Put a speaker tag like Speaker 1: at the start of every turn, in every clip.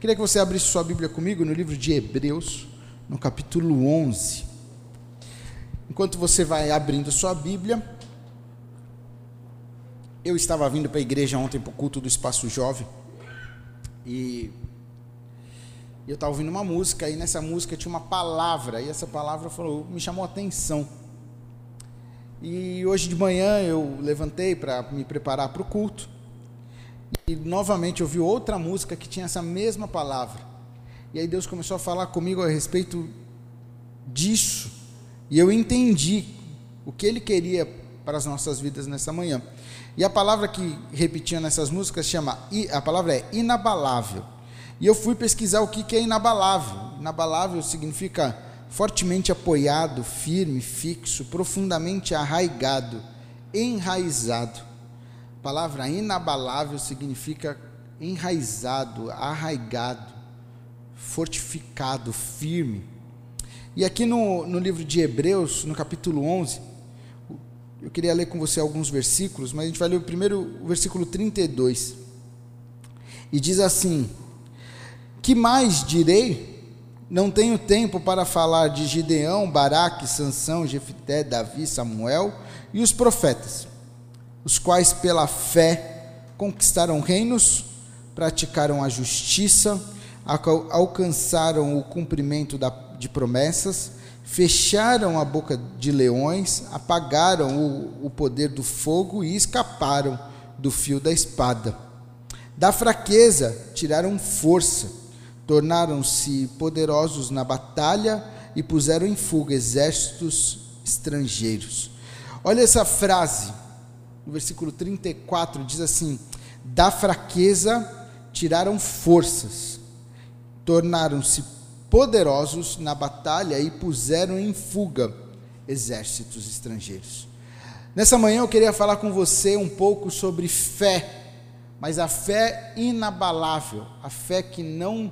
Speaker 1: Queria que você abrisse sua Bíblia comigo no livro de Hebreus, no capítulo 11. Enquanto você vai abrindo sua Bíblia, eu estava vindo para a igreja ontem para o culto do Espaço Jovem e eu estava ouvindo uma música e nessa música tinha uma palavra e essa palavra falou, me chamou a atenção. E hoje de manhã eu levantei para me preparar para o culto e novamente ouvi outra música que tinha essa mesma palavra. E aí Deus começou a falar comigo a respeito disso. E eu entendi o que Ele queria para as nossas vidas nessa manhã. E a palavra que repetia nessas músicas chama, a palavra é inabalável. E eu fui pesquisar o que é inabalável. Inabalável significa fortemente apoiado, firme, fixo, profundamente arraigado, enraizado. A palavra inabalável significa enraizado, arraigado, fortificado, firme. E aqui no, no livro de Hebreus, no capítulo 11, eu queria ler com você alguns versículos, mas a gente vai ler o primeiro, o versículo 32. E diz assim: Que mais direi? Não tenho tempo para falar de Gideão, Baraque, Sansão, Jefité, Davi, Samuel e os profetas os quais pela fé conquistaram reinos, praticaram a justiça, alcançaram o cumprimento de promessas, fecharam a boca de leões, apagaram o, poder do fogo e escaparam do fio da espada. Da fraqueza tiraram força, tornaram-se poderosos na batalha e puseram em fuga exércitos estrangeiros. Olha essa frase no versículo 34, diz assim: Da fraqueza tiraram forças, tornaram-se poderosos na batalha e puseram em fuga exércitos estrangeiros. Nessa manhã eu queria falar com você um pouco sobre fé, mas a fé inabalável, a fé que não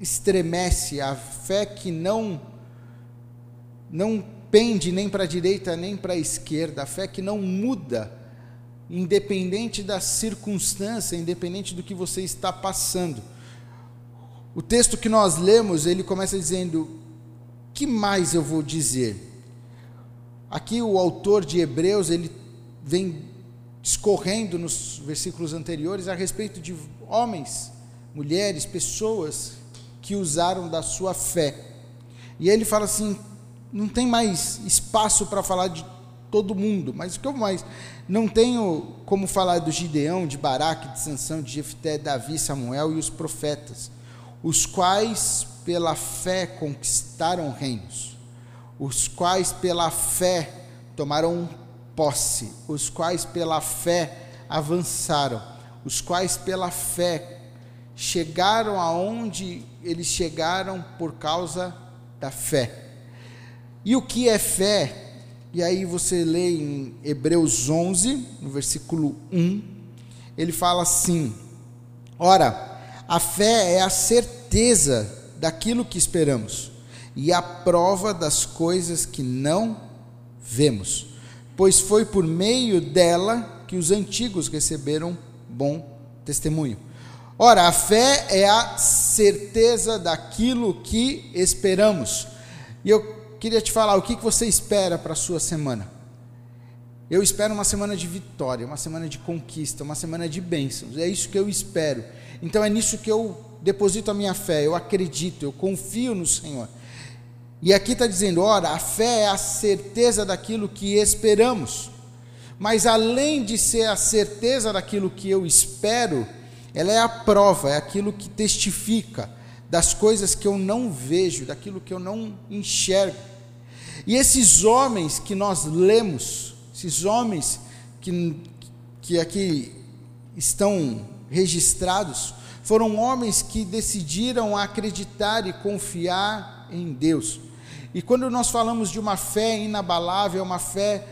Speaker 1: estremece, a fé que não não pende nem para a direita nem para a esquerda, a fé que não muda independente da circunstância, independente do que você está passando. O texto que nós lemos, ele começa dizendo: "Que mais eu vou dizer?" Aqui o autor de Hebreus, ele vem discorrendo nos versículos anteriores a respeito de homens, mulheres, pessoas que usaram da sua fé. E ele fala assim: não tem mais espaço para falar de todo mundo, mas o que eu mais não tenho como falar do Gideão, de Baraque, de Sansão, de Jefté, Davi, Samuel e os profetas, os quais pela fé conquistaram reinos, os quais pela fé tomaram posse, os quais pela fé avançaram, os quais pela fé chegaram aonde eles chegaram por causa da fé. E o que é fé? E aí você lê em Hebreus 11, no versículo 1, ele fala assim: Ora, a fé é a certeza daquilo que esperamos e a prova das coisas que não vemos, pois foi por meio dela que os antigos receberam bom testemunho. Ora, a fé é a certeza daquilo que esperamos. E eu queria te falar o que você espera para a sua semana. Eu espero uma semana de vitória, uma semana de conquista, uma semana de bênçãos. É isso que eu espero. Então é nisso que eu deposito a minha fé. Eu acredito, eu confio no Senhor. E aqui está dizendo: ora, a fé é a certeza daquilo que esperamos. Mas além de ser a certeza daquilo que eu espero, ela é a prova, é aquilo que testifica das coisas que eu não vejo, daquilo que eu não enxergo. E esses homens que nós lemos, esses homens que, que aqui estão registrados, foram homens que decidiram acreditar e confiar em Deus. E quando nós falamos de uma fé inabalável, uma fé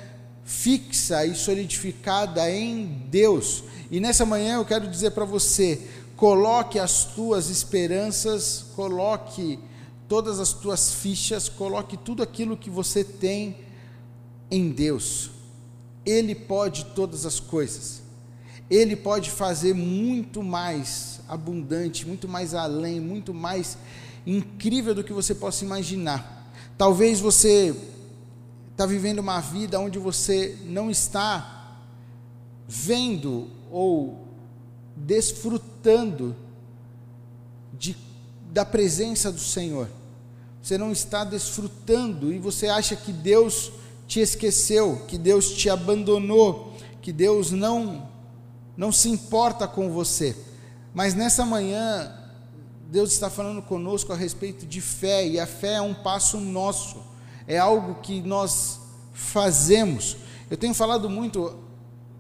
Speaker 1: fixa e solidificada em Deus, e nessa manhã eu quero dizer para você: coloque as tuas esperanças, coloque todas as tuas fichas, coloque tudo aquilo que você tem em Deus. Ele pode todas as coisas. Ele pode fazer muito mais abundante, muito mais além, muito mais incrível do que você possa imaginar. Talvez você está vivendo uma vida onde você não está vendo ou desfrutando de, da presença do Senhor. Você não está desfrutando e você acha que Deus te esqueceu, que Deus te abandonou, que Deus não não se importa com você. Mas nessa manhã Deus está falando conosco a respeito de fé e a fé é um passo nosso. É algo que nós fazemos. Eu tenho falado muito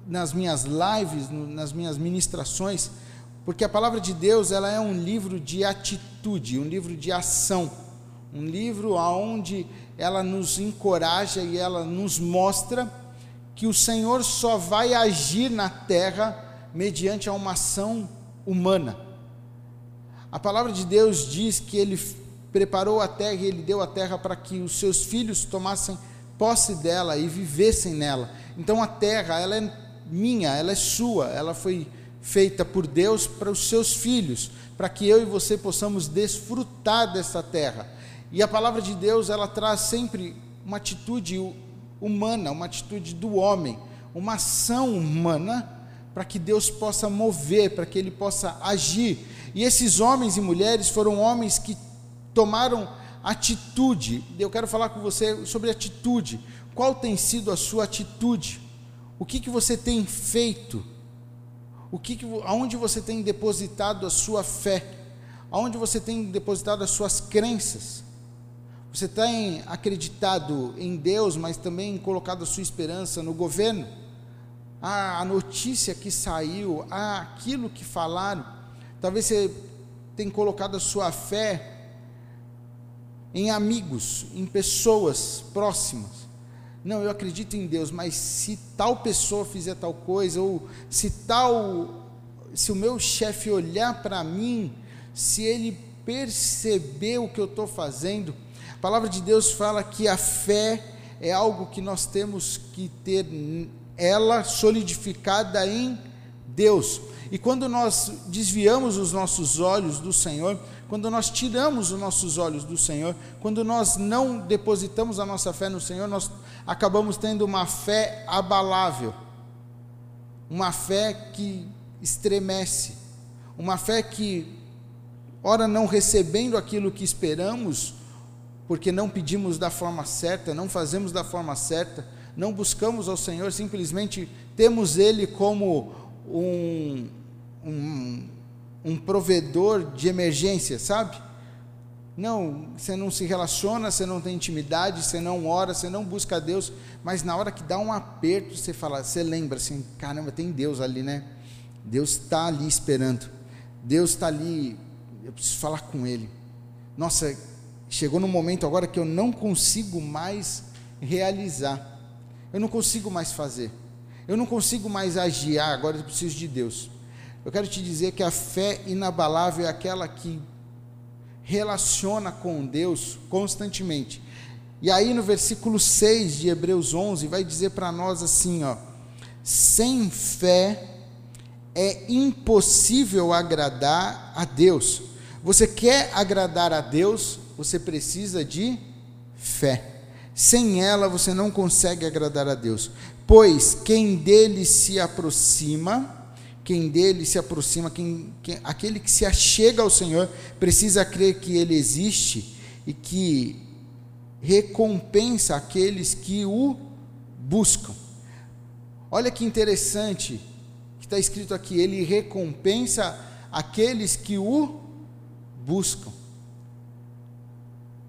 Speaker 1: nas minhas lives, nas minhas ministrações, porque a palavra de Deus, ela é um livro de atitude, um livro de ação, um livro aonde ela nos encoraja e ela nos mostra que o Senhor só vai agir na terra mediante a uma ação humana. A palavra de Deus diz que ele preparou a terra e ele deu a terra para que os seus filhos tomassem posse dela e vivessem nela. Então a terra, ela é minha, ela é sua, ela foi feita por Deus para os seus filhos, para que eu e você possamos desfrutar dessa terra. E a palavra de Deus, ela traz sempre uma atitude humana, uma atitude do homem, uma ação humana, para que Deus possa mover, para que Ele possa agir. E esses homens e mulheres foram homens que tomaram atitude. Eu quero falar com você sobre atitude. Qual tem sido a sua atitude? O que, que você tem feito? O que, aonde você tem depositado a sua fé? Aonde você tem depositado as suas crenças? Você tem acreditado em Deus, mas também colocado a sua esperança no governo? A, a notícia que saiu, a, aquilo que falaram. Talvez você tenha colocado a sua fé em amigos, em pessoas próximas. Não, eu acredito em Deus, mas se tal pessoa fizer tal coisa, ou se tal, se o meu chefe olhar para mim, se ele perceber o que eu estou fazendo, a palavra de Deus fala que a fé é algo que nós temos que ter ela solidificada em Deus. E quando nós desviamos os nossos olhos do Senhor, quando nós tiramos os nossos olhos do Senhor, quando nós não depositamos a nossa fé no Senhor, nós acabamos tendo uma fé abalável, uma fé que estremece, uma fé que, ora não recebendo aquilo que esperamos, porque não pedimos da forma certa, não fazemos da forma certa, não buscamos ao Senhor, simplesmente temos Ele como um, um, um provedor de emergência, sabe? Não, você não se relaciona, você não tem intimidade, você não ora, você não busca a Deus, mas na hora que dá um aperto, você fala, você lembra assim, caramba, tem Deus ali, né? Deus está ali esperando. Deus está ali, eu preciso falar com Ele. Nossa, chegou no momento agora que eu não consigo mais realizar, eu não consigo mais fazer, eu não consigo mais agir, ah, agora eu preciso de Deus. Eu quero te dizer que a fé inabalável é aquela que relaciona com Deus constantemente. E aí no versículo 6 de Hebreus 11 vai dizer para nós assim, ó: sem fé é impossível agradar a Deus. Você quer agradar a Deus, você precisa de fé. Sem ela você não consegue agradar a Deus, pois quem dele se aproxima, quem dele se aproxima, quem, quem, aquele que se achega ao Senhor, precisa crer que ele existe e que recompensa aqueles que o buscam. Olha que interessante que está escrito aqui: ele recompensa aqueles que o buscam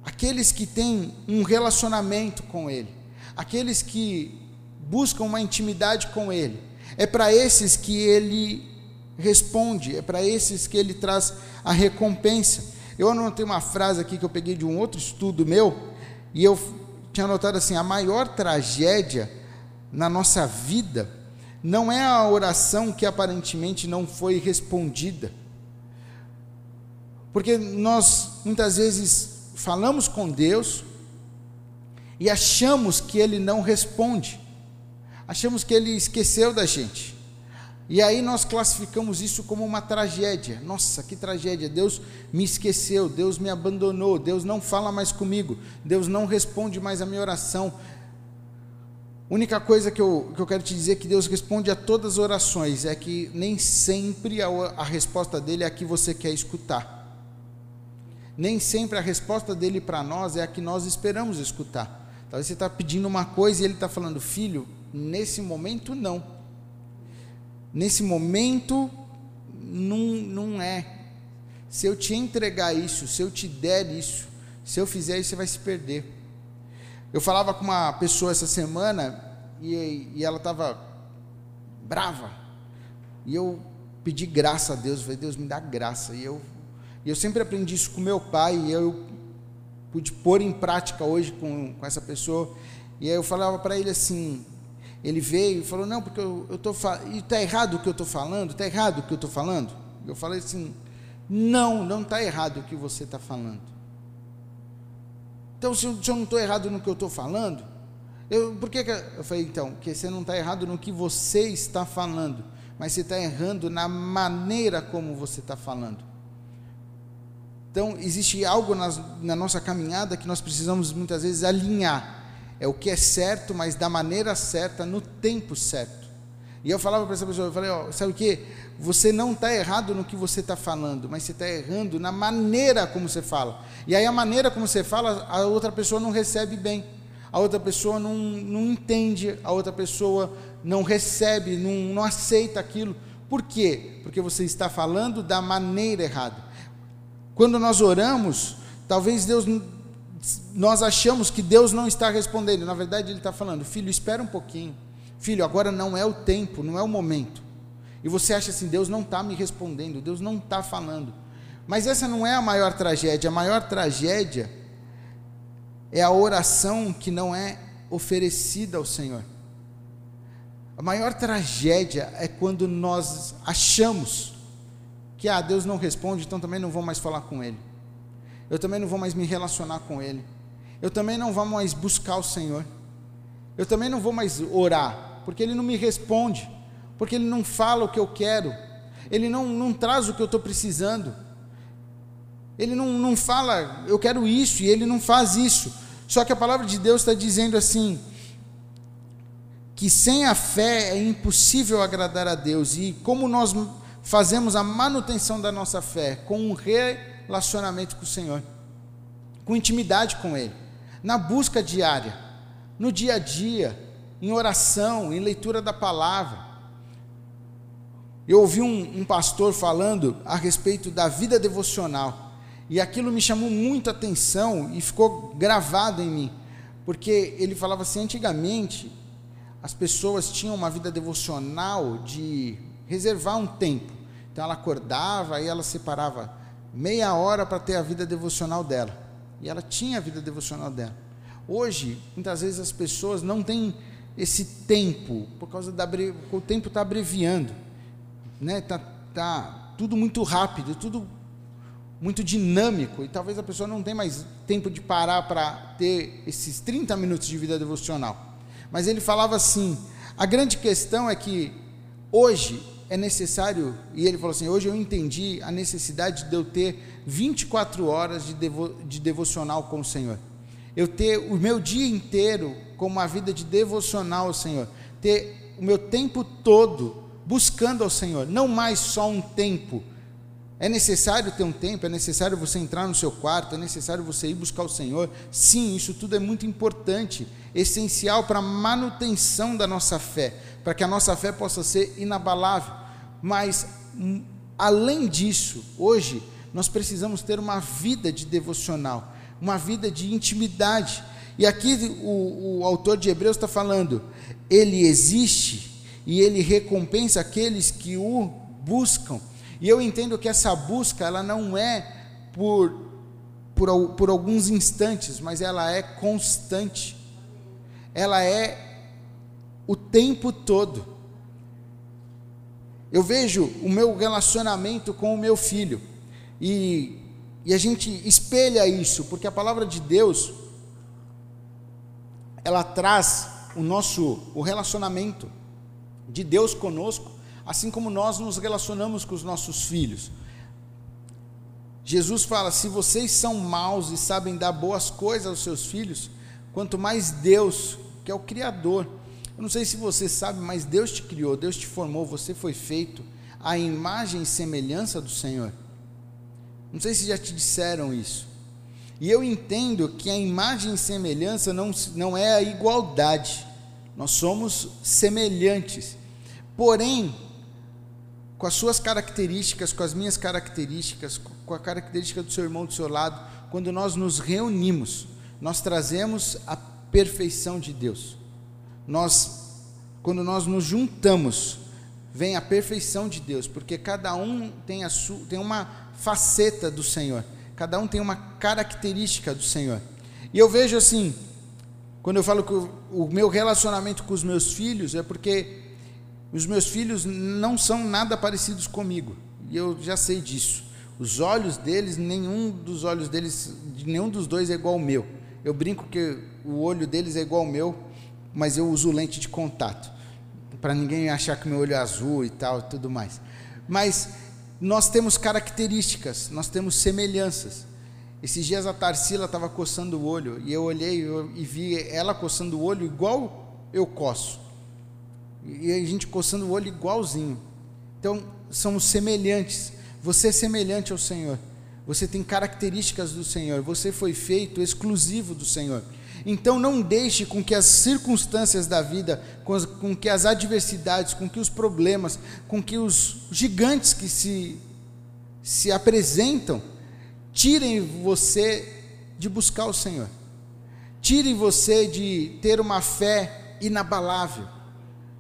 Speaker 1: aqueles que têm um relacionamento com Ele, aqueles que buscam uma intimidade com Ele. É para esses que Ele responde, é para esses que Ele traz a recompensa. Eu anotei uma frase aqui que eu peguei de um outro estudo meu, e eu tinha anotado assim: a maior tragédia na nossa vida não é a oração que aparentemente não foi respondida. Porque nós muitas vezes falamos com Deus e achamos que Ele não responde, achamos que Ele esqueceu da gente, E aí nós classificamos isso como uma tragédia. Nossa, que tragédia! Deus me esqueceu, Deus me abandonou, Deus não fala mais comigo, Deus não responde mais a minha oração. Única coisa que eu, que eu quero te dizer é que Deus responde a todas as orações, é que nem sempre a, a resposta dele é a que você quer escutar. Nem sempre a resposta dele para nós é a que nós esperamos escutar. Talvez você está pedindo uma coisa e ele está falando, filho, nesse momento não Nesse momento, não, não é. Se eu te entregar isso, se eu te der isso, se eu fizer isso, você vai se perder. Eu falava com uma pessoa essa semana e, e ela estava brava. E eu pedi graça a Deus, falei, Deus me dá graça. E eu, e eu sempre aprendi isso com meu pai e eu pude pôr em prática hoje com, com essa pessoa. E aí eu falava para ele assim: ele veio e falou: Não, porque eu estou falando. Está errado o que eu estou falando? Está errado o que eu estou falando? Eu falei assim: Não, não está errado o que você está falando. Então, se eu, se eu não estou errado no que eu estou falando, eu, por que, que eu falei então? Porque você não está errado no que você está falando, mas você está errando na maneira como você está falando. Então, existe algo nas, na nossa caminhada que nós precisamos muitas vezes alinhar é o que é certo, mas da maneira certa, no tempo certo. E eu falava para essa pessoa, eu falei, sabe o que? Você não está errado no que você está falando, mas você está errando na maneira como você fala. E aí a maneira como você fala, a outra pessoa não recebe bem. A outra pessoa não, não entende, a outra pessoa não recebe, não, não aceita aquilo. Por quê? Porque você está falando da maneira errada. Quando nós oramos, talvez Deus nós achamos que Deus não está respondendo. Na verdade, Ele está falando, filho, espera um pouquinho. Filho, agora não é o tempo, não é o momento. E você acha assim, Deus não está me respondendo, Deus não está falando. Mas essa não é a maior tragédia. A maior tragédia é a oração que não é oferecida ao Senhor. A maior tragédia é quando nós achamos que ah, Deus não responde, então também não vou mais falar com Ele eu também não vou mais me relacionar com Ele, eu também não vou mais buscar o Senhor, eu também não vou mais orar, porque Ele não me responde, porque Ele não fala o que eu quero, Ele não, não traz o que eu estou precisando, Ele não, não fala, eu quero isso, e Ele não faz isso. Só que a palavra de Deus está dizendo assim: que sem a fé é impossível agradar a Deus, e como nós fazemos a manutenção da nossa fé? Com um rei relacionamento com o Senhor, com intimidade com Ele, na busca diária, no dia a dia, em oração, em leitura da palavra. Eu ouvi um, um pastor falando a respeito da vida devocional, e aquilo me chamou muita atenção e ficou gravado em mim, porque ele falava assim: antigamente as pessoas tinham uma vida devocional de reservar um tempo. Então ela acordava, e ela separava meia hora para ter a vida devocional dela. E ela tinha a vida devocional dela. Hoje, muitas vezes as pessoas não têm esse tempo, por causa da o tempo está abreviando, né? Tá, tá tudo muito rápido, tudo muito dinâmico, e talvez a pessoa não tenha mais tempo de parar para ter esses 30 minutos de vida devocional. Mas ele falava assim: a grande questão é que hoje é necessário, e ele falou assim: hoje eu entendi a necessidade de eu ter 24 horas de, devo, de devocional com o Senhor. Eu ter o meu dia inteiro como uma vida de devocional ao Senhor. Ter o meu tempo todo buscando ao Senhor, não mais só um tempo. É necessário ter um tempo, é necessário você entrar no seu quarto, é necessário você ir buscar o Senhor. Sim, isso tudo é muito importante, essencial para a manutenção da nossa fé, para que a nossa fé possa ser inabalável. Mas, hum, além disso, hoje, nós precisamos ter uma vida de devocional, uma vida de intimidade. E aqui o, o autor de Hebreus está falando, ele existe e ele recompensa aqueles que o buscam. E eu entendo que essa busca, ela não é por, por, por alguns instantes, mas ela é constante. Ela é o tempo todo. Eu vejo o meu relacionamento com o meu filho e, e a gente espelha isso, porque a palavra de Deus ela traz o nosso o relacionamento de Deus conosco assim como nós nos relacionamos com os nossos filhos. Jesus fala: se vocês são maus e sabem dar boas coisas aos seus filhos, quanto mais Deus, que é o Criador. Eu não sei se você sabe, mas Deus te criou, Deus te formou, você foi feito à imagem e semelhança do Senhor. Não sei se já te disseram isso. E eu entendo que a imagem e semelhança não, não é a igualdade. Nós somos semelhantes. Porém, com as suas características, com as minhas características, com a característica do seu irmão do seu lado, quando nós nos reunimos, nós trazemos a perfeição de Deus. Nós, quando nós nos juntamos, vem a perfeição de Deus, porque cada um tem, a sua, tem uma faceta do Senhor, cada um tem uma característica do Senhor. E eu vejo assim, quando eu falo que o, o meu relacionamento com os meus filhos é porque os meus filhos não são nada parecidos comigo, e eu já sei disso. Os olhos deles, nenhum dos olhos deles, nenhum dos dois é igual ao meu. Eu brinco que o olho deles é igual ao meu, mas eu uso lente de contato, para ninguém achar que meu olho é azul e tal, tudo mais. Mas nós temos características, nós temos semelhanças. Esses dias a Tarsila estava coçando o olho e eu olhei e vi ela coçando o olho igual eu coço. E a gente coçando o olho igualzinho. Então, somos semelhantes. Você é semelhante ao Senhor. Você tem características do Senhor, você foi feito exclusivo do Senhor. Então não deixe com que as circunstâncias da vida, com, as, com que as adversidades, com que os problemas, com que os gigantes que se, se apresentam, tirem você de buscar o Senhor. Tirem você de ter uma fé inabalável.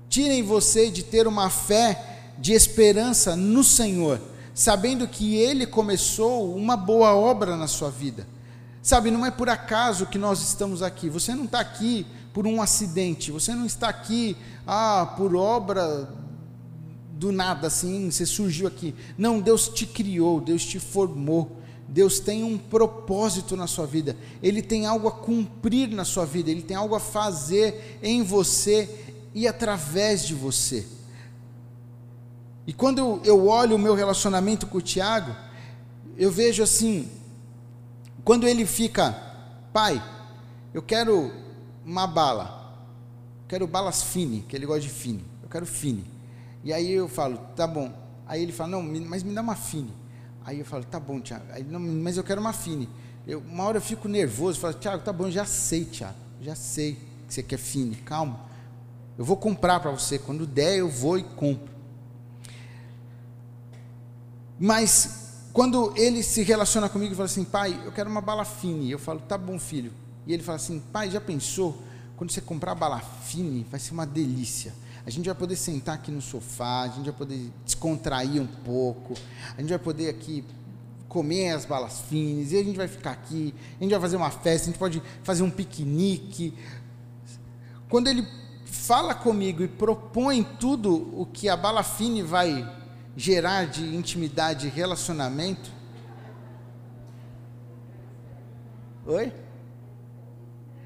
Speaker 1: Tirem você de ter uma fé de esperança no Senhor sabendo que Ele começou uma boa obra na sua vida. Sabe, não é por acaso que nós estamos aqui. Você não está aqui por um acidente. Você não está aqui, ah, por obra do nada, assim, você surgiu aqui. Não, Deus te criou, Deus te formou. Deus tem um propósito na sua vida. Ele tem algo a cumprir na sua vida. Ele tem algo a fazer em você e através de você. E quando eu olho o meu relacionamento com o Tiago, eu vejo assim, quando ele fica, pai, eu quero uma bala, quero balas fine, que ele gosta de fine, eu quero fine. E aí eu falo, tá bom. Aí ele fala, não, mas me dá uma fine. Aí eu falo, tá bom, Tiago, mas eu quero uma fine. Eu, uma hora eu fico nervoso, falo, Tiago, tá bom, já sei, Tiago, já sei que você quer fine, calma. Eu vou comprar para você, quando der eu vou e compro. Mas quando ele se relaciona comigo e fala assim, pai, eu quero uma bala fine, eu falo, tá bom, filho. E ele fala assim, pai, já pensou? Quando você comprar bala fine, vai ser uma delícia. A gente vai poder sentar aqui no sofá, a gente vai poder descontrair um pouco, a gente vai poder aqui comer as balas finas, e a gente vai ficar aqui, a gente vai fazer uma festa, a gente pode fazer um piquenique. Quando ele fala comigo e propõe tudo o que a bala fine vai gerar de intimidade e relacionamento? Oi?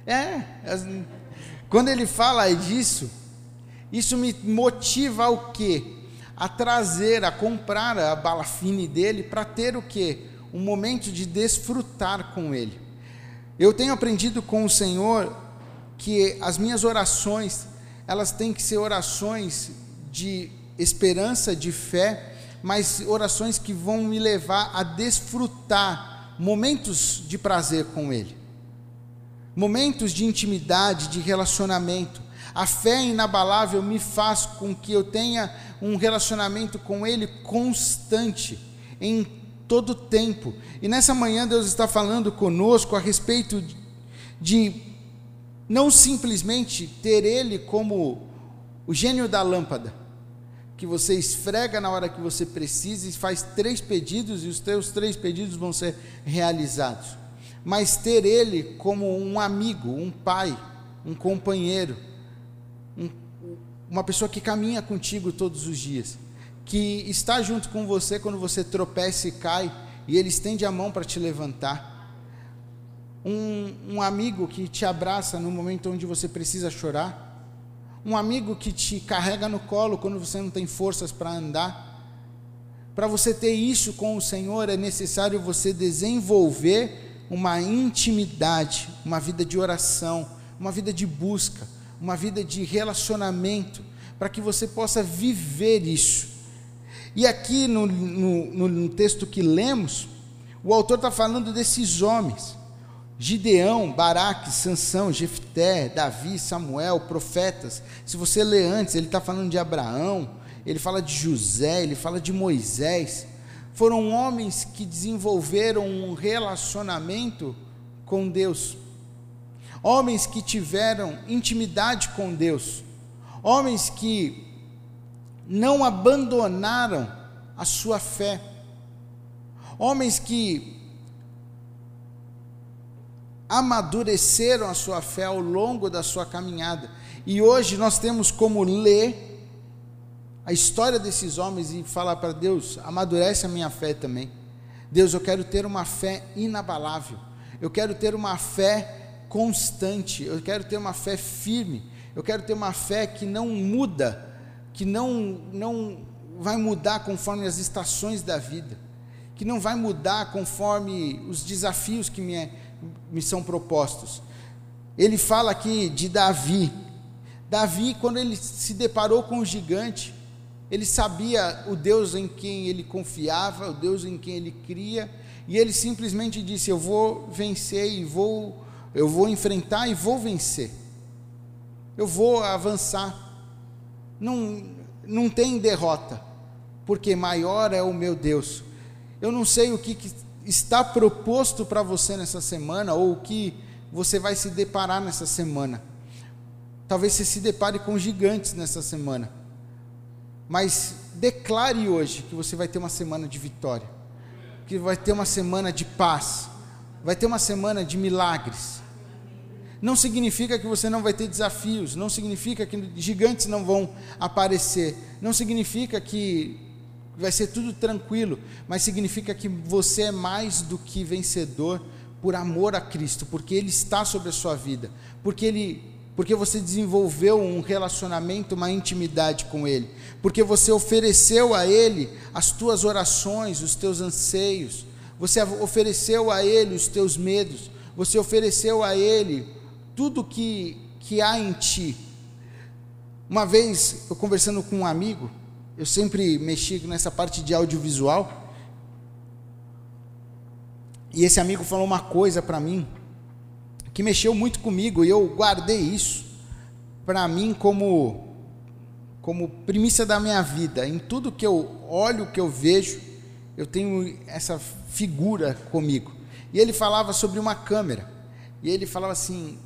Speaker 1: É, quando ele fala disso, isso me motiva ao quê? A trazer, a comprar a bala fine dele para ter o quê? Um momento de desfrutar com ele. Eu tenho aprendido com o Senhor que as minhas orações, elas têm que ser orações de esperança, de fé, mas orações que vão me levar a desfrutar momentos de prazer com Ele, momentos de intimidade, de relacionamento. A fé inabalável me faz com que eu tenha um relacionamento com Ele constante, em todo tempo. E nessa manhã Deus está falando conosco a respeito de, não simplesmente ter Ele como o gênio da lâmpada, que você esfrega na hora que você precisa e faz três pedidos e os teus três pedidos vão ser realizados. Mas ter Ele como um amigo, um pai, um companheiro, um, uma pessoa que caminha contigo todos os dias, que está junto com você quando você tropeça e cai e Ele estende a mão para te levantar. Um, um amigo que te abraça no momento onde você precisa chorar um amigo que te carrega no colo quando você não tem forças para andar. Para você ter isso com o Senhor, é necessário você desenvolver uma intimidade, uma vida de oração, uma vida de busca, uma vida de relacionamento, para que você possa viver isso. E aqui no, no, no texto que lemos, o autor está falando desses homens. Gideão, Baraque, Sansão, Jefté, Davi, Samuel, profetas. Se você ler antes, ele está falando de Abraão, ele fala de José, ele fala de Moisés. Foram homens que desenvolveram um relacionamento com Deus, homens que tiveram intimidade com Deus, homens que não abandonaram a sua fé, homens que amadureceram a sua fé ao longo da sua caminhada. E hoje nós temos como ler a história desses homens e falar para Deus: amadurece a minha fé também. Deus, eu quero ter uma fé inabalável. Eu quero ter uma fé constante. Eu quero ter uma fé firme. Eu quero ter uma fé que não muda, que não não vai mudar conforme as estações da vida, que não vai mudar conforme os desafios que me, são propostos. Ele fala aqui de Davi. Davi, quando ele se deparou com o gigante, ele sabia o Deus em quem ele confiava, o Deus em quem ele cria, e ele simplesmente disse: "Eu vou vencer e vou eu vou enfrentar e vou vencer. Eu vou avançar. Não não tem derrota, porque maior é o meu Deus. Eu não sei o que, que está proposto para você nessa semana ou o que você vai se deparar nessa semana. Talvez você se depare com gigantes nessa semana mas declare hoje que você vai ter uma semana de vitória, que vai ter uma semana de paz, vai ter uma semana de milagres. Não significa que você não vai ter desafios, não significa que gigantes não vão aparecer, não significa que vai ser tudo tranquilo, mas significa que você é mais do que vencedor por amor a Cristo, porque Ele está sobre a sua vida, porque Ele porque você desenvolveu um relacionamento, uma intimidade com Ele, porque você ofereceu a Ele as tuas orações, os teus anseios, você ofereceu a Ele os teus medos, você ofereceu a Ele tudo que, que há em ti. Uma vez, eu conversando com um amigo, eu sempre mexi nessa parte de audiovisual, e esse amigo falou uma coisa para mim, que mexeu muito comigo e eu guardei isso para mim como como primícia da minha vida. Em tudo que eu olho, que eu vejo, eu tenho essa figura comigo. E ele falava sobre uma câmera. E ele falava assim,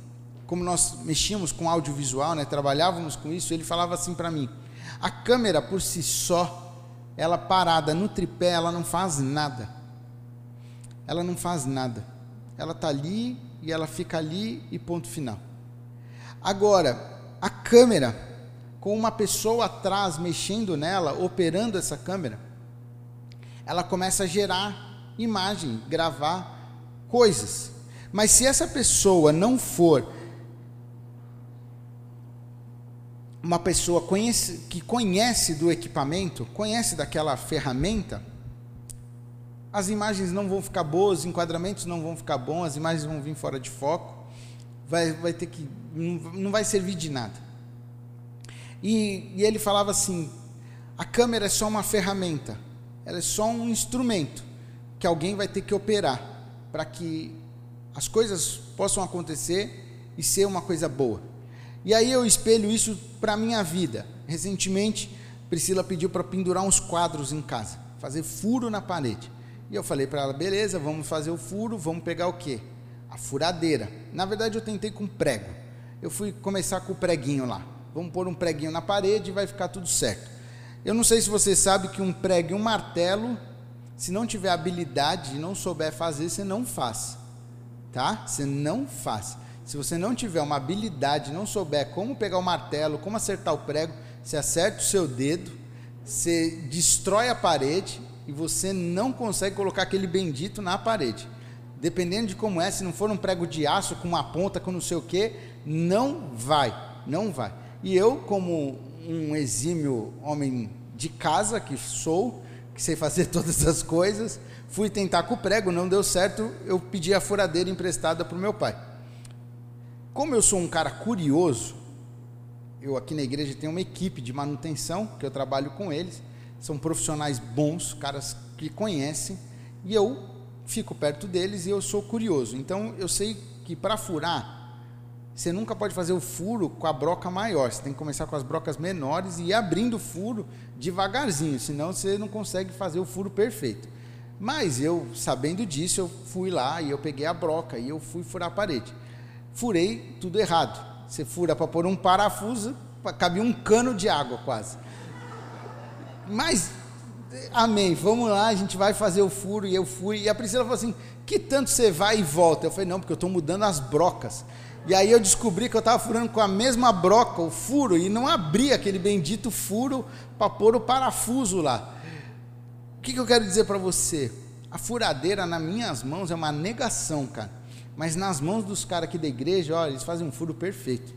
Speaker 1: como nós mexíamos com audiovisual, né, trabalhávamos com isso, ele falava assim para mim: a câmera por si só, ela parada no tripé, ela não faz nada. Ela não faz nada. Ela está ali e ela fica ali e ponto final. Agora, a câmera, com uma pessoa atrás mexendo nela, operando essa câmera, ela começa a gerar imagem, gravar coisas. Mas se essa pessoa não for uma pessoa conhece, que conhece do equipamento, conhece daquela ferramenta, as imagens não vão ficar boas, os enquadramentos não vão ficar bons, as imagens vão vir fora de foco, vai, vai ter que. não vai servir de nada. E, e ele falava assim: a câmera é só uma ferramenta, ela é só um instrumento que alguém vai ter que operar para que as coisas possam acontecer e ser uma coisa boa. E aí eu espelho isso para a minha vida. Recentemente, Priscila pediu para pendurar uns quadros em casa, fazer furo na parede. E eu falei para ela, beleza, vamos fazer o furo, vamos pegar o quê? A furadeira. Na verdade, eu tentei com prego. Eu fui começar com o preguinho lá. Vamos pôr um preguinho na parede e vai ficar tudo certo. Eu não sei se você sabe que um prego e um martelo, se não tiver habilidade e não souber fazer, você não faz. Tá? Você não faz. Se você não tiver uma habilidade, não souber como pegar o martelo, como acertar o prego, você acerta o seu dedo, você destrói a parede e você não consegue colocar aquele bendito na parede. Dependendo de como é, se não for um prego de aço com uma ponta, com não sei o que, não vai, não vai. E eu, como um exímio homem de casa que sou, que sei fazer todas as coisas, fui tentar com o prego, não deu certo, eu pedi a furadeira emprestada para o meu pai. Como eu sou um cara curioso, eu aqui na igreja tenho uma equipe de manutenção, que eu trabalho com eles, são profissionais bons, caras que conhecem, e eu fico perto deles e eu sou curioso. Então eu sei que para furar, você nunca pode fazer o furo com a broca maior, você tem que começar com as brocas menores e ir abrindo o furo devagarzinho, senão você não consegue fazer o furo perfeito. Mas eu, sabendo disso, eu fui lá e eu peguei a broca e eu fui furar a parede. Furei tudo errado. Você fura para pôr um parafuso, cabia um cano de água quase. Mas, amém, vamos lá, a gente vai fazer o furo. E eu fui. E a Priscila falou assim: que tanto você vai e volta? Eu falei: não, porque eu estou mudando as brocas. E aí eu descobri que eu estava furando com a mesma broca o furo e não abria aquele bendito furo para pôr o parafuso lá. O que, que eu quero dizer para você? A furadeira nas minhas mãos é uma negação, cara. Mas nas mãos dos caras aqui da igreja, olha, eles fazem um furo perfeito.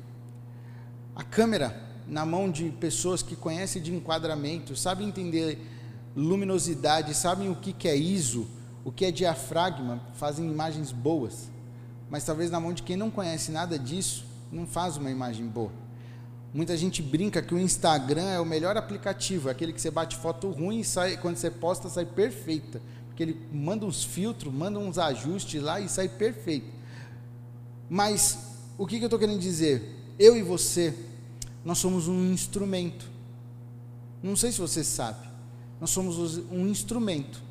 Speaker 1: A câmera na mão de pessoas que conhecem de enquadramento, sabem entender luminosidade, sabem o que, que é ISO, o que é diafragma, fazem imagens boas. Mas talvez na mão de quem não conhece nada disso, não faz uma imagem boa. Muita gente brinca que o Instagram é o melhor aplicativo, é aquele que você bate foto ruim e sai, quando você posta sai perfeita, porque ele manda uns filtros, manda uns ajustes lá e sai perfeito. Mas o que, que eu estou querendo dizer? Eu e você, nós somos um instrumento. Não sei se você sabe, nós somos um instrumento.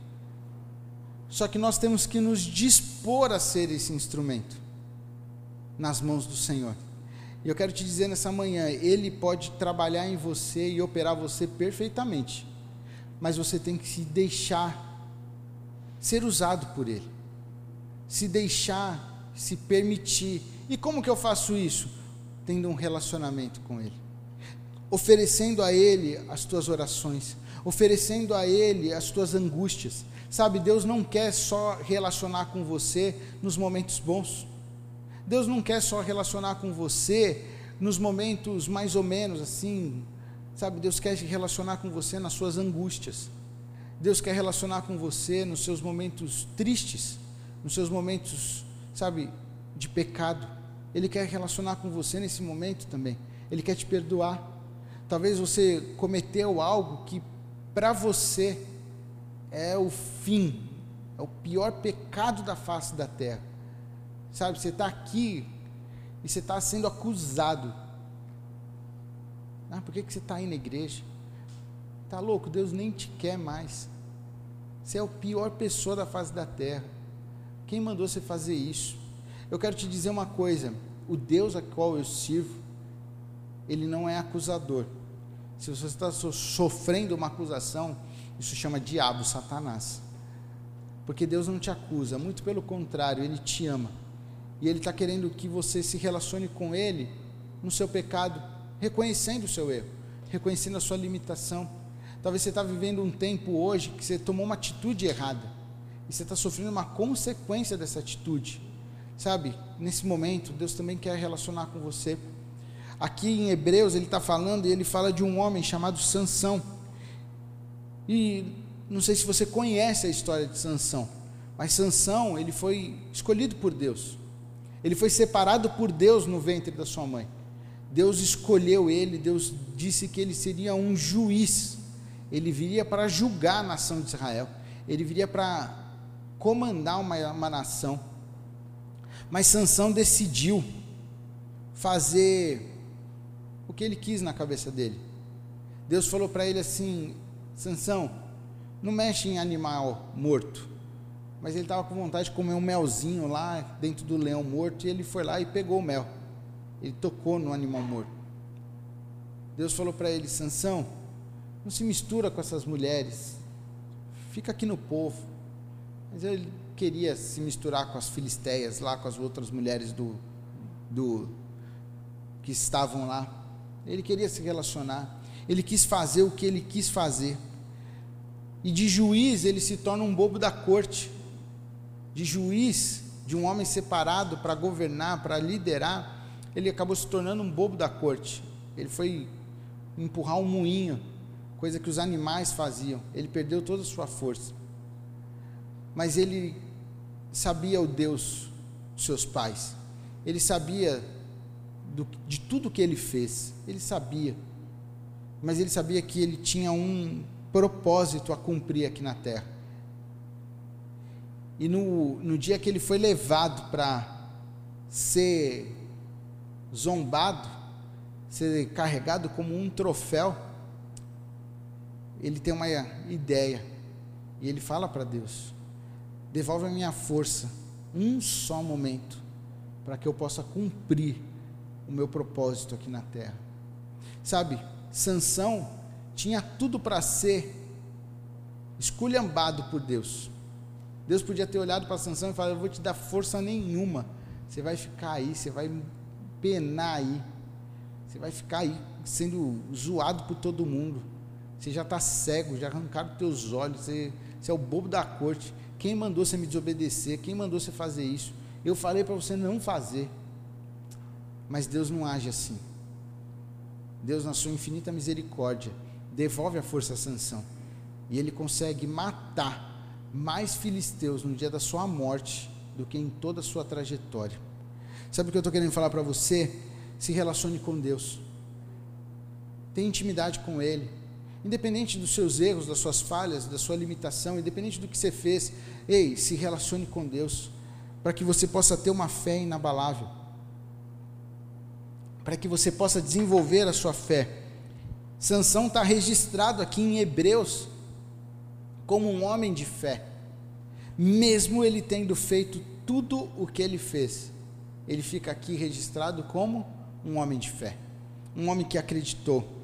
Speaker 1: Só que nós temos que nos dispor a ser esse instrumento nas mãos do Senhor. E eu quero te dizer nessa manhã, Ele pode trabalhar em você e operar você perfeitamente, mas você tem que se deixar ser usado por Ele, se deixar, se permitir. E como que eu faço isso? Tendo um relacionamento com Ele, oferecendo a Ele as tuas orações, oferecendo a Ele as tuas angústias. Sabe, Deus não quer só relacionar com você nos momentos bons. Deus não quer só relacionar com você nos momentos mais ou menos assim, sabe? Deus quer relacionar com você nas suas angústias. Deus quer relacionar com você nos seus momentos tristes, nos seus momentos, sabe, de pecado. Ele quer relacionar com você nesse momento também. Ele quer te perdoar. Talvez você cometeu algo que para você é o fim, é o pior pecado da face da terra. Sabe, você está aqui e você está sendo acusado. Ah, por que, que você está aí na igreja? Está louco? Deus nem te quer mais. Você é a pior pessoa da face da terra. Quem mandou você fazer isso? Eu quero te dizer uma coisa: o Deus a qual eu sirvo, ele não é acusador. Se você está sofrendo uma acusação, isso chama diabo, Satanás. Porque Deus não te acusa, muito pelo contrário, Ele te ama. E Ele está querendo que você se relacione com Ele no seu pecado, reconhecendo o seu erro, reconhecendo a sua limitação. Talvez você está vivendo um tempo hoje que você tomou uma atitude errada e você está sofrendo uma consequência dessa atitude. Sabe, nesse momento, Deus também quer relacionar com você. Aqui em Hebreus ele está falando e ele fala de um homem chamado Sansão. E não sei se você conhece a história de Sansão, mas Sansão ele foi escolhido por Deus. Ele foi separado por Deus no ventre da sua mãe. Deus escolheu ele, Deus disse que ele seria um juiz. Ele viria para julgar a nação de Israel. Ele viria para comandar uma, uma nação. Mas Sansão decidiu fazer o que ele quis na cabeça dele. Deus falou para ele assim: Sansão, não mexe em animal morto mas ele estava com vontade de comer um melzinho lá dentro do leão morto, e ele foi lá e pegou o mel. Ele tocou no animal morto. Deus falou para ele: Sansão, não se mistura com essas mulheres, fica aqui no povo. Mas ele queria se misturar com as filisteias, lá com as outras mulheres do, do que estavam lá. Ele queria se relacionar. Ele quis fazer o que ele quis fazer. E de juiz ele se torna um bobo da corte de juiz, de um homem separado para governar, para liderar, ele acabou se tornando um bobo da corte. Ele foi empurrar um moinho, coisa que os animais faziam. Ele perdeu toda a sua força. Mas ele sabia o Deus dos seus pais. Ele sabia do, de tudo que ele fez. Ele sabia. Mas ele sabia que ele tinha um propósito a cumprir aqui na terra. E no, no dia que ele foi levado para ser zombado, ser carregado como um troféu, ele tem uma ideia. E ele fala para Deus: devolve a minha força, um só momento, para que eu possa cumprir o meu propósito aqui na terra. Sabe, Sansão tinha tudo para ser esculhambado por Deus. Deus podia ter olhado para Sansão e falado: Eu vou te dar força nenhuma. Você vai ficar aí, você vai penar aí. Você vai ficar aí sendo zoado por todo mundo. Você já está cego, já arrancaram teus olhos. Você, você é o bobo da corte. Quem mandou você me desobedecer? Quem mandou você fazer isso? Eu falei para você não fazer. Mas Deus não age assim. Deus, na sua infinita misericórdia, devolve a força a Sansão. E ele consegue matar mais filisteus no dia da sua morte do que em toda a sua trajetória. Sabe o que eu estou querendo falar para você? Se relacione com Deus. Tenha intimidade com Ele independente dos seus erros, das suas falhas, da sua limitação, independente do que você fez, ei, se relacione com Deus, para que você possa ter uma fé inabalável, para que você possa desenvolver a sua fé. Sansão está registrado aqui em Hebreus como um homem de fé, mesmo ele tendo feito tudo o que ele fez, ele fica aqui registrado como um homem de fé, um homem que acreditou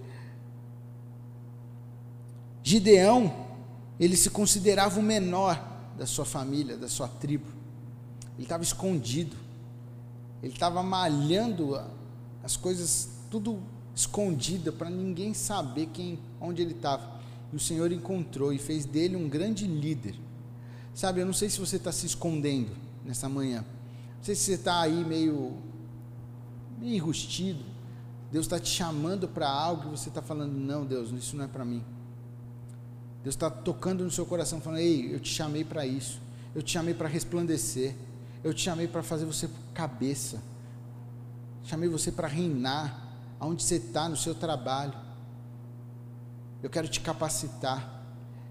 Speaker 1: Gideão, ele se considerava o menor da sua família, da sua tribo. Ele estava escondido. Ele estava malhando as coisas tudo escondida para ninguém saber quem, onde ele estava. E o Senhor encontrou e fez dele um grande líder. Sabe, eu não sei se você está se escondendo nessa manhã. Não sei se você está aí meio, meio enrustido. Deus está te chamando para algo e você está falando, não, Deus, isso não é para mim. Deus está tocando no seu coração, falando: Ei, eu te chamei para isso. Eu te chamei para resplandecer. Eu te chamei para fazer você cabeça. Chamei você para reinar. Aonde você está, no seu trabalho. Eu quero te capacitar.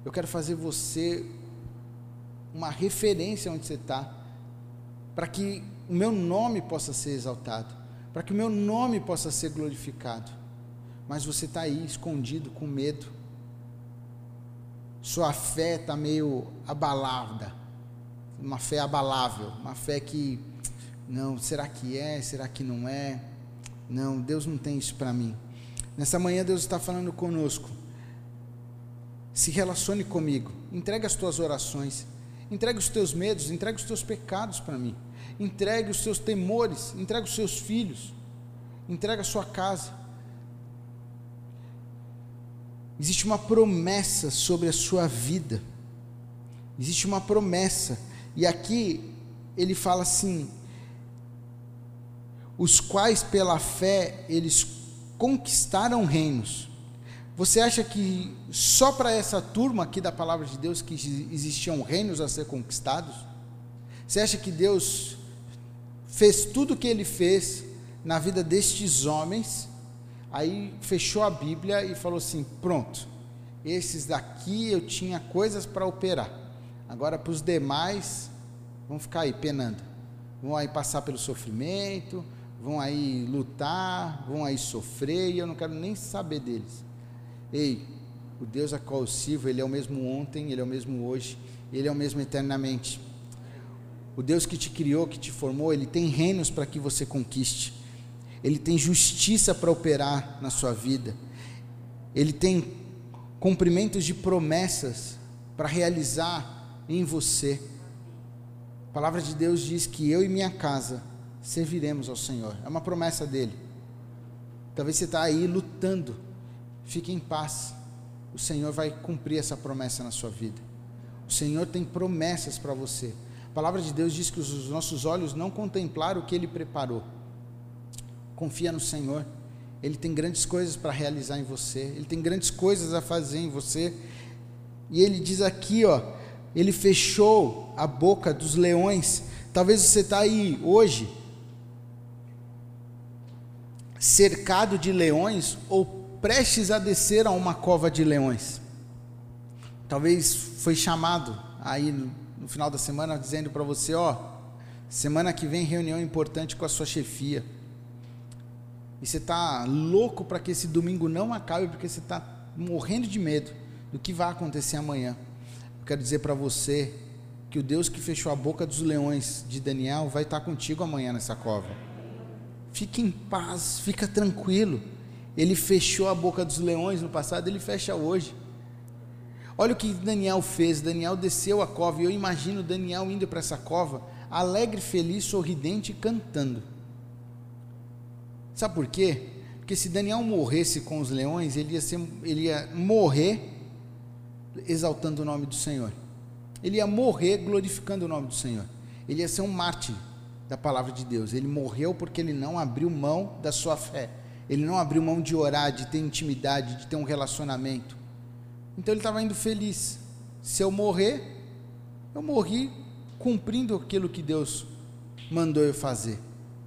Speaker 1: Eu quero fazer você uma referência onde você está. Para que o meu nome possa ser exaltado. Para que o meu nome possa ser glorificado. Mas você está aí escondido, com medo sua fé está meio abalada, uma fé abalável, uma fé que, não, será que é, será que não é? Não, Deus não tem isso para mim. Nessa manhã Deus está falando conosco. Se relacione comigo, entregue as tuas orações, entregue os teus medos, entregue os teus pecados para mim, entregue os seus temores, entregue os seus filhos, entregue a sua casa Existe uma promessa sobre a sua vida. Existe uma promessa. E aqui ele fala assim: os quais pela fé eles conquistaram reinos. Você acha que só para essa turma aqui da palavra de Deus que existiam reinos a ser conquistados? Você acha que Deus fez tudo o que ele fez na vida destes homens Aí fechou a Bíblia e falou assim: pronto, esses daqui eu tinha coisas para operar. Agora para os demais, vão ficar aí penando. Vão aí passar pelo sofrimento, vão aí lutar, vão aí sofrer, e eu não quero nem saber deles. Ei, o Deus a qual eu sirvo, Ele é o mesmo ontem, Ele é o mesmo hoje, Ele é o mesmo eternamente. O Deus que te criou, que te formou, Ele tem reinos para que você conquiste. Ele tem justiça para operar na sua vida, Ele tem cumprimentos de promessas para realizar em você. A palavra de Deus diz que eu e minha casa serviremos ao Senhor, é uma promessa dele. Talvez você está aí lutando, fique em paz, o Senhor vai cumprir essa promessa na sua vida. O Senhor tem promessas para você. A palavra de Deus diz que os nossos olhos não contemplaram o que Ele preparou Confia no Senhor. Ele tem grandes coisas para realizar em você. Ele tem grandes coisas a fazer em você. E ele diz aqui, ó, ele fechou a boca dos leões. Talvez você está aí hoje cercado de leões ou prestes a descer a uma cova de leões. Talvez foi chamado aí no, no final da semana dizendo para você, ó, semana que vem reunião importante com a sua chefia. E você está louco para que esse domingo não acabe, porque você está morrendo de medo do que vai acontecer amanhã. Eu quero dizer para você que o Deus que fechou a boca dos leões de Daniel vai estar tá contigo amanhã nessa cova. Fique em paz, fica tranquilo. Ele fechou a boca dos leões no passado, ele fecha hoje. Olha o que Daniel fez. Daniel desceu a cova e eu imagino Daniel indo para essa cova, alegre, feliz, sorridente e cantando. Sabe por quê? Porque se Daniel morresse com os leões, ele ia, ser, ele ia morrer exaltando o nome do Senhor. Ele ia morrer glorificando o nome do Senhor. Ele ia ser um mártir da palavra de Deus. Ele morreu porque ele não abriu mão da sua fé. Ele não abriu mão de orar, de ter intimidade, de ter um relacionamento. Então ele estava indo feliz. Se eu morrer, eu morri cumprindo aquilo que Deus mandou eu fazer.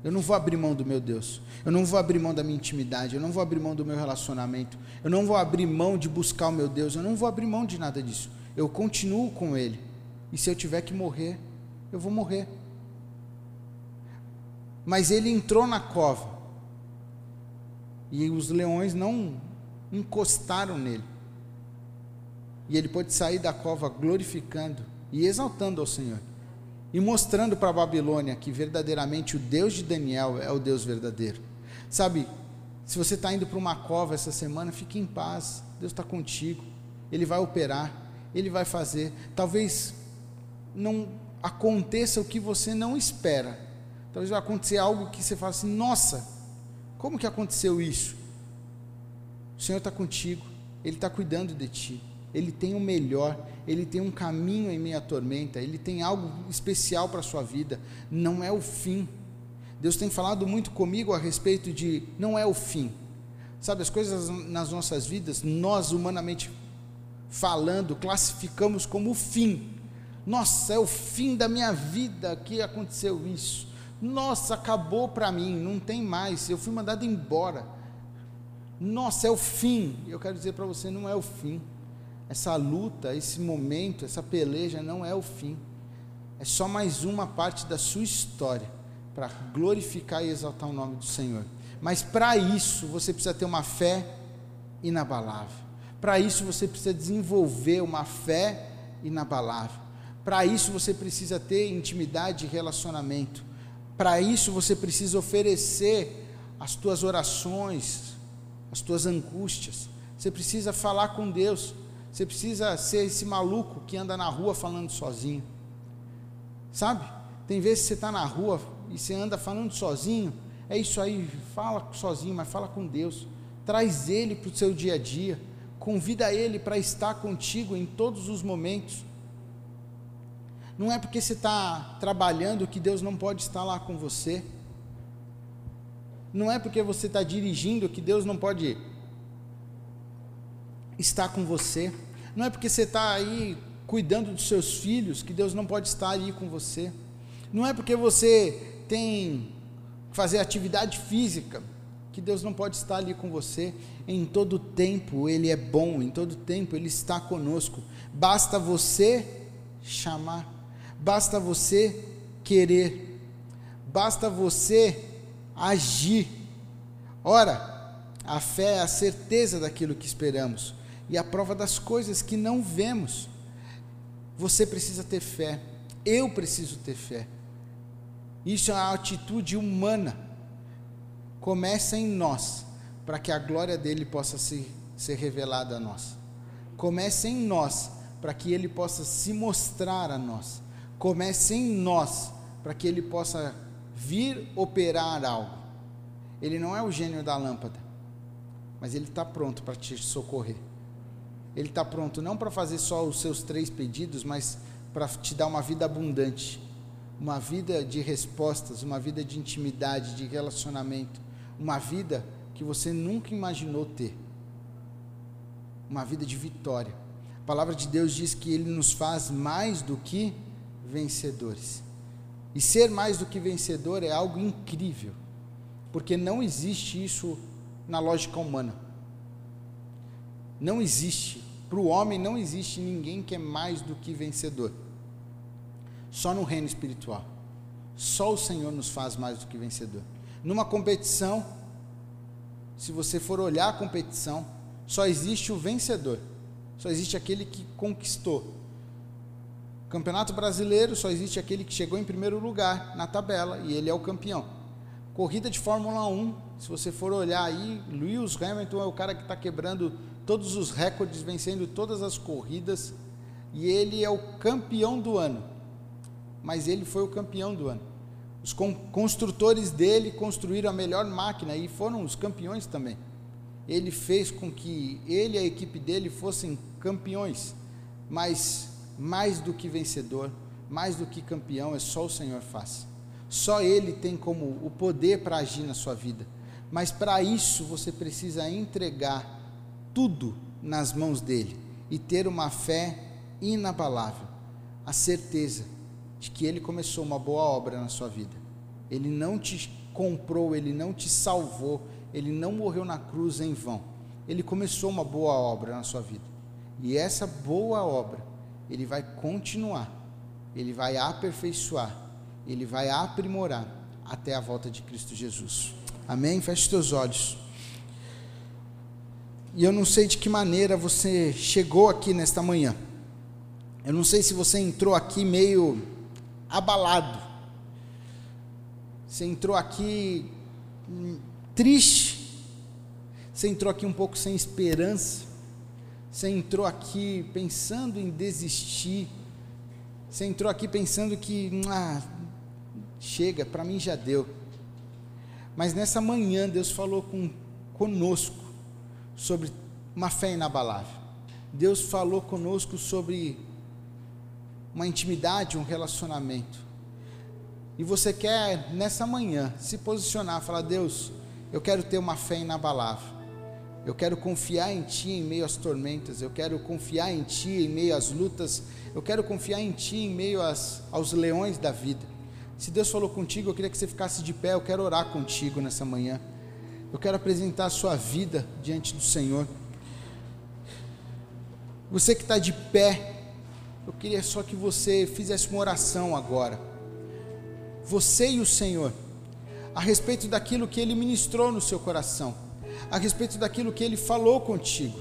Speaker 1: Eu não vou abrir mão do meu Deus. Eu não vou abrir mão da minha intimidade. Eu não vou abrir mão do meu relacionamento. Eu não vou abrir mão de buscar o meu Deus. Eu não vou abrir mão de nada disso. Eu continuo com Ele. E se eu tiver que morrer, eu vou morrer. Mas ele entrou na cova. E os leões não encostaram nele. E ele pôde sair da cova glorificando e exaltando ao Senhor. E mostrando para a Babilônia que verdadeiramente o Deus de Daniel é o Deus verdadeiro. Sabe, se você está indo para uma cova essa semana, fique em paz. Deus está contigo. Ele vai operar. Ele vai fazer. Talvez não aconteça o que você não espera. Talvez vai acontecer algo que você fala assim: nossa, como que aconteceu isso? O Senhor está contigo. Ele está cuidando de ti. Ele tem o melhor, ele tem um caminho em meio à tormenta, ele tem algo especial para a sua vida, não é o fim. Deus tem falado muito comigo a respeito de não é o fim. Sabe, as coisas nas nossas vidas, nós humanamente falando, classificamos como o fim. Nossa, é o fim da minha vida que aconteceu isso. Nossa, acabou para mim, não tem mais, eu fui mandado embora. Nossa, é o fim. Eu quero dizer para você, não é o fim essa luta, esse momento, essa peleja não é o fim. É só mais uma parte da sua história para glorificar e exaltar o nome do Senhor. Mas para isso você precisa ter uma fé inabalável. Para isso você precisa desenvolver uma fé inabalável. Para isso você precisa ter intimidade e relacionamento. Para isso você precisa oferecer as tuas orações, as tuas angústias. Você precisa falar com Deus. Você precisa ser esse maluco que anda na rua falando sozinho. Sabe? Tem vezes que você está na rua e você anda falando sozinho. É isso aí, fala sozinho, mas fala com Deus. Traz Ele para o seu dia a dia. Convida Ele para estar contigo em todos os momentos. Não é porque você está trabalhando que Deus não pode estar lá com você. Não é porque você está dirigindo que Deus não pode está com você. Não é porque você está aí cuidando dos seus filhos que Deus não pode estar aí com você. Não é porque você tem que fazer atividade física que Deus não pode estar ali com você. Em todo tempo Ele é bom, em todo tempo Ele está conosco. Basta você chamar, basta você querer, basta você agir. Ora, a fé é a certeza daquilo que esperamos e a prova das coisas que não vemos. Você precisa ter fé, eu preciso ter fé. Isso é uma atitude humana. Começa em nós, para que a glória dele possa se, ser revelada a nós. Começa em nós, para que ele possa se mostrar a nós. Comece em nós, para que ele possa vir operar algo. Ele não é o gênio da lâmpada, mas ele está pronto para te socorrer. Ele está pronto não para fazer só os seus três pedidos, mas para te dar uma vida abundante, uma vida de respostas, uma vida de intimidade, de relacionamento, uma vida que você nunca imaginou ter. Uma vida de vitória. A palavra de Deus diz que Ele nos faz mais do que vencedores. E ser mais do que vencedor é algo incrível, porque não existe isso na lógica humana. Não existe. Para o homem não existe ninguém que é mais do que vencedor. Só no reino espiritual. Só o Senhor nos faz mais do que vencedor. Numa competição, se você for olhar a competição, só existe o vencedor. Só existe aquele que conquistou. Campeonato Brasileiro só existe aquele que chegou em primeiro lugar na tabela e ele é o campeão. Corrida de Fórmula 1, se você for olhar aí, Lewis Hamilton é o cara que está quebrando todos os recordes, vencendo todas as corridas e ele é o campeão do ano. Mas ele foi o campeão do ano. Os construtores dele construíram a melhor máquina e foram os campeões também. Ele fez com que ele e a equipe dele fossem campeões, mas mais do que vencedor, mais do que campeão, é só o Senhor faz. Só Ele tem como o poder para agir na sua vida. Mas para isso você precisa entregar tudo nas mãos dele e ter uma fé inabalável, a certeza de que ele começou uma boa obra na sua vida. Ele não te comprou, ele não te salvou, ele não morreu na cruz em vão. Ele começou uma boa obra na sua vida. E essa boa obra ele vai continuar, ele vai aperfeiçoar, ele vai aprimorar até a volta de Cristo Jesus. Amém? Feche teus olhos. E eu não sei de que maneira você chegou aqui nesta manhã. Eu não sei se você entrou aqui meio abalado. Você entrou aqui hum, triste. Você entrou aqui um pouco sem esperança. Você entrou aqui pensando em desistir. Você entrou aqui pensando que, ah, chega, para mim já deu. Mas nessa manhã Deus falou com, conosco sobre uma fé inabalável. Deus falou conosco sobre uma intimidade, um relacionamento. E você quer nessa manhã se posicionar, falar: Deus, eu quero ter uma fé inabalável. Eu quero confiar em Ti em meio às tormentas, eu quero confiar em Ti em meio às lutas, eu quero confiar em Ti em meio às, aos leões da vida. Se Deus falou contigo, eu queria que você ficasse de pé, eu quero orar contigo nessa manhã. Eu quero apresentar a sua vida diante do Senhor. Você que está de pé, eu queria só que você fizesse uma oração agora. Você e o Senhor, a respeito daquilo que Ele ministrou no seu coração a respeito daquilo que Ele falou contigo,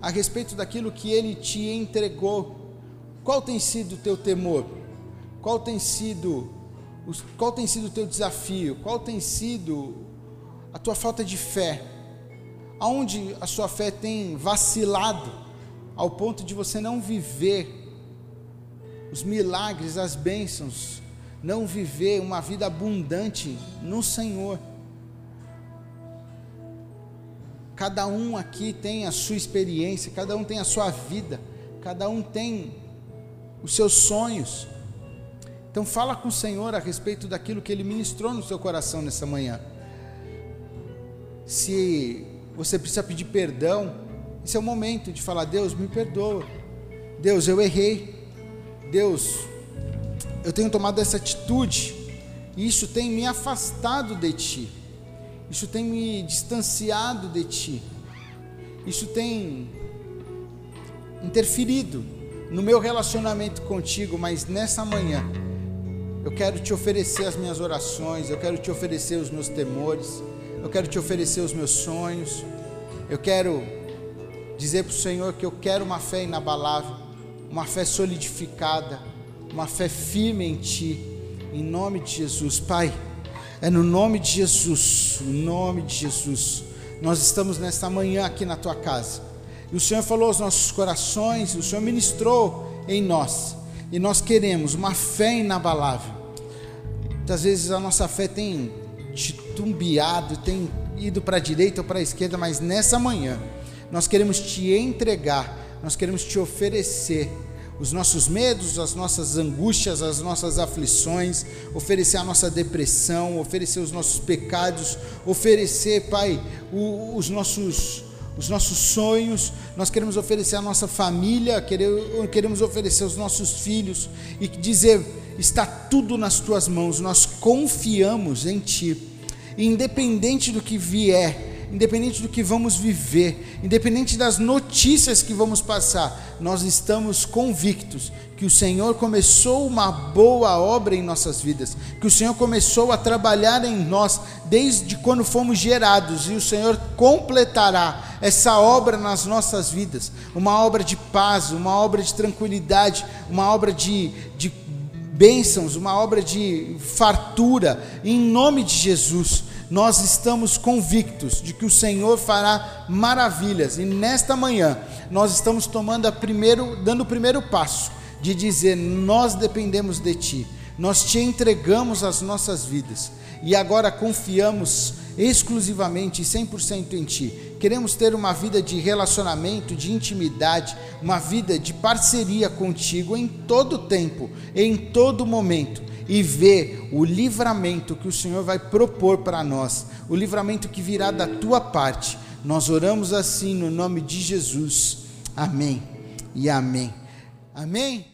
Speaker 1: a respeito daquilo que Ele te entregou. Qual tem sido o teu temor? Qual tem sido qual tem sido o teu desafio? Qual tem sido a tua falta de fé? Aonde a sua fé tem vacilado ao ponto de você não viver os milagres, as bênçãos, não viver uma vida abundante no Senhor? Cada um aqui tem a sua experiência, cada um tem a sua vida, cada um tem os seus sonhos. Então fala com o Senhor a respeito daquilo que ele ministrou no seu coração nessa manhã. Se você precisa pedir perdão, esse é o momento de falar: Deus, me perdoa. Deus, eu errei. Deus, eu tenho tomado essa atitude e isso tem me afastado de ti. Isso tem me distanciado de ti. Isso tem interferido no meu relacionamento contigo, mas nessa manhã eu quero te oferecer as minhas orações, eu quero te oferecer os meus temores, eu quero te oferecer os meus sonhos. Eu quero dizer para o Senhor que eu quero uma fé inabalável, uma fé solidificada, uma fé firme em Ti, em nome de Jesus, Pai. É no nome de Jesus, no nome de Jesus. Nós estamos nesta manhã aqui na tua casa. E o Senhor falou aos nossos corações, o Senhor ministrou em nós. E nós queremos uma fé inabalável. Muitas vezes a nossa fé tem titubeado, tem ido para a direita ou para a esquerda, mas nessa manhã nós queremos te entregar, nós queremos te oferecer os nossos medos, as nossas angústias, as nossas aflições, oferecer a nossa depressão, oferecer os nossos pecados, oferecer, Pai, o, os nossos os nossos sonhos, nós queremos oferecer a nossa família, queremos oferecer os nossos filhos e dizer: está tudo nas tuas mãos, nós confiamos em Ti, independente do que vier independente do que vamos viver, independente das notícias que vamos passar, nós estamos convictos que o Senhor começou uma boa obra em nossas vidas, que o Senhor começou a trabalhar em nós desde quando fomos gerados, e o Senhor completará essa obra nas nossas vidas. Uma obra de paz, uma obra de tranquilidade, uma obra de, de bênçãos, uma obra de fartura, em nome de Jesus nós estamos convictos de que o Senhor fará maravilhas. E nesta manhã, nós estamos tomando a primeiro, dando o primeiro passo de dizer: nós dependemos de Ti, nós te entregamos as nossas vidas e agora confiamos exclusivamente e 100% em Ti. Queremos ter uma vida de relacionamento, de intimidade, uma vida de parceria contigo em todo tempo, em todo momento e ver o livramento que o Senhor vai propor para nós, o livramento que virá da tua parte. Nós oramos assim no nome de Jesus. Amém e amém. Amém.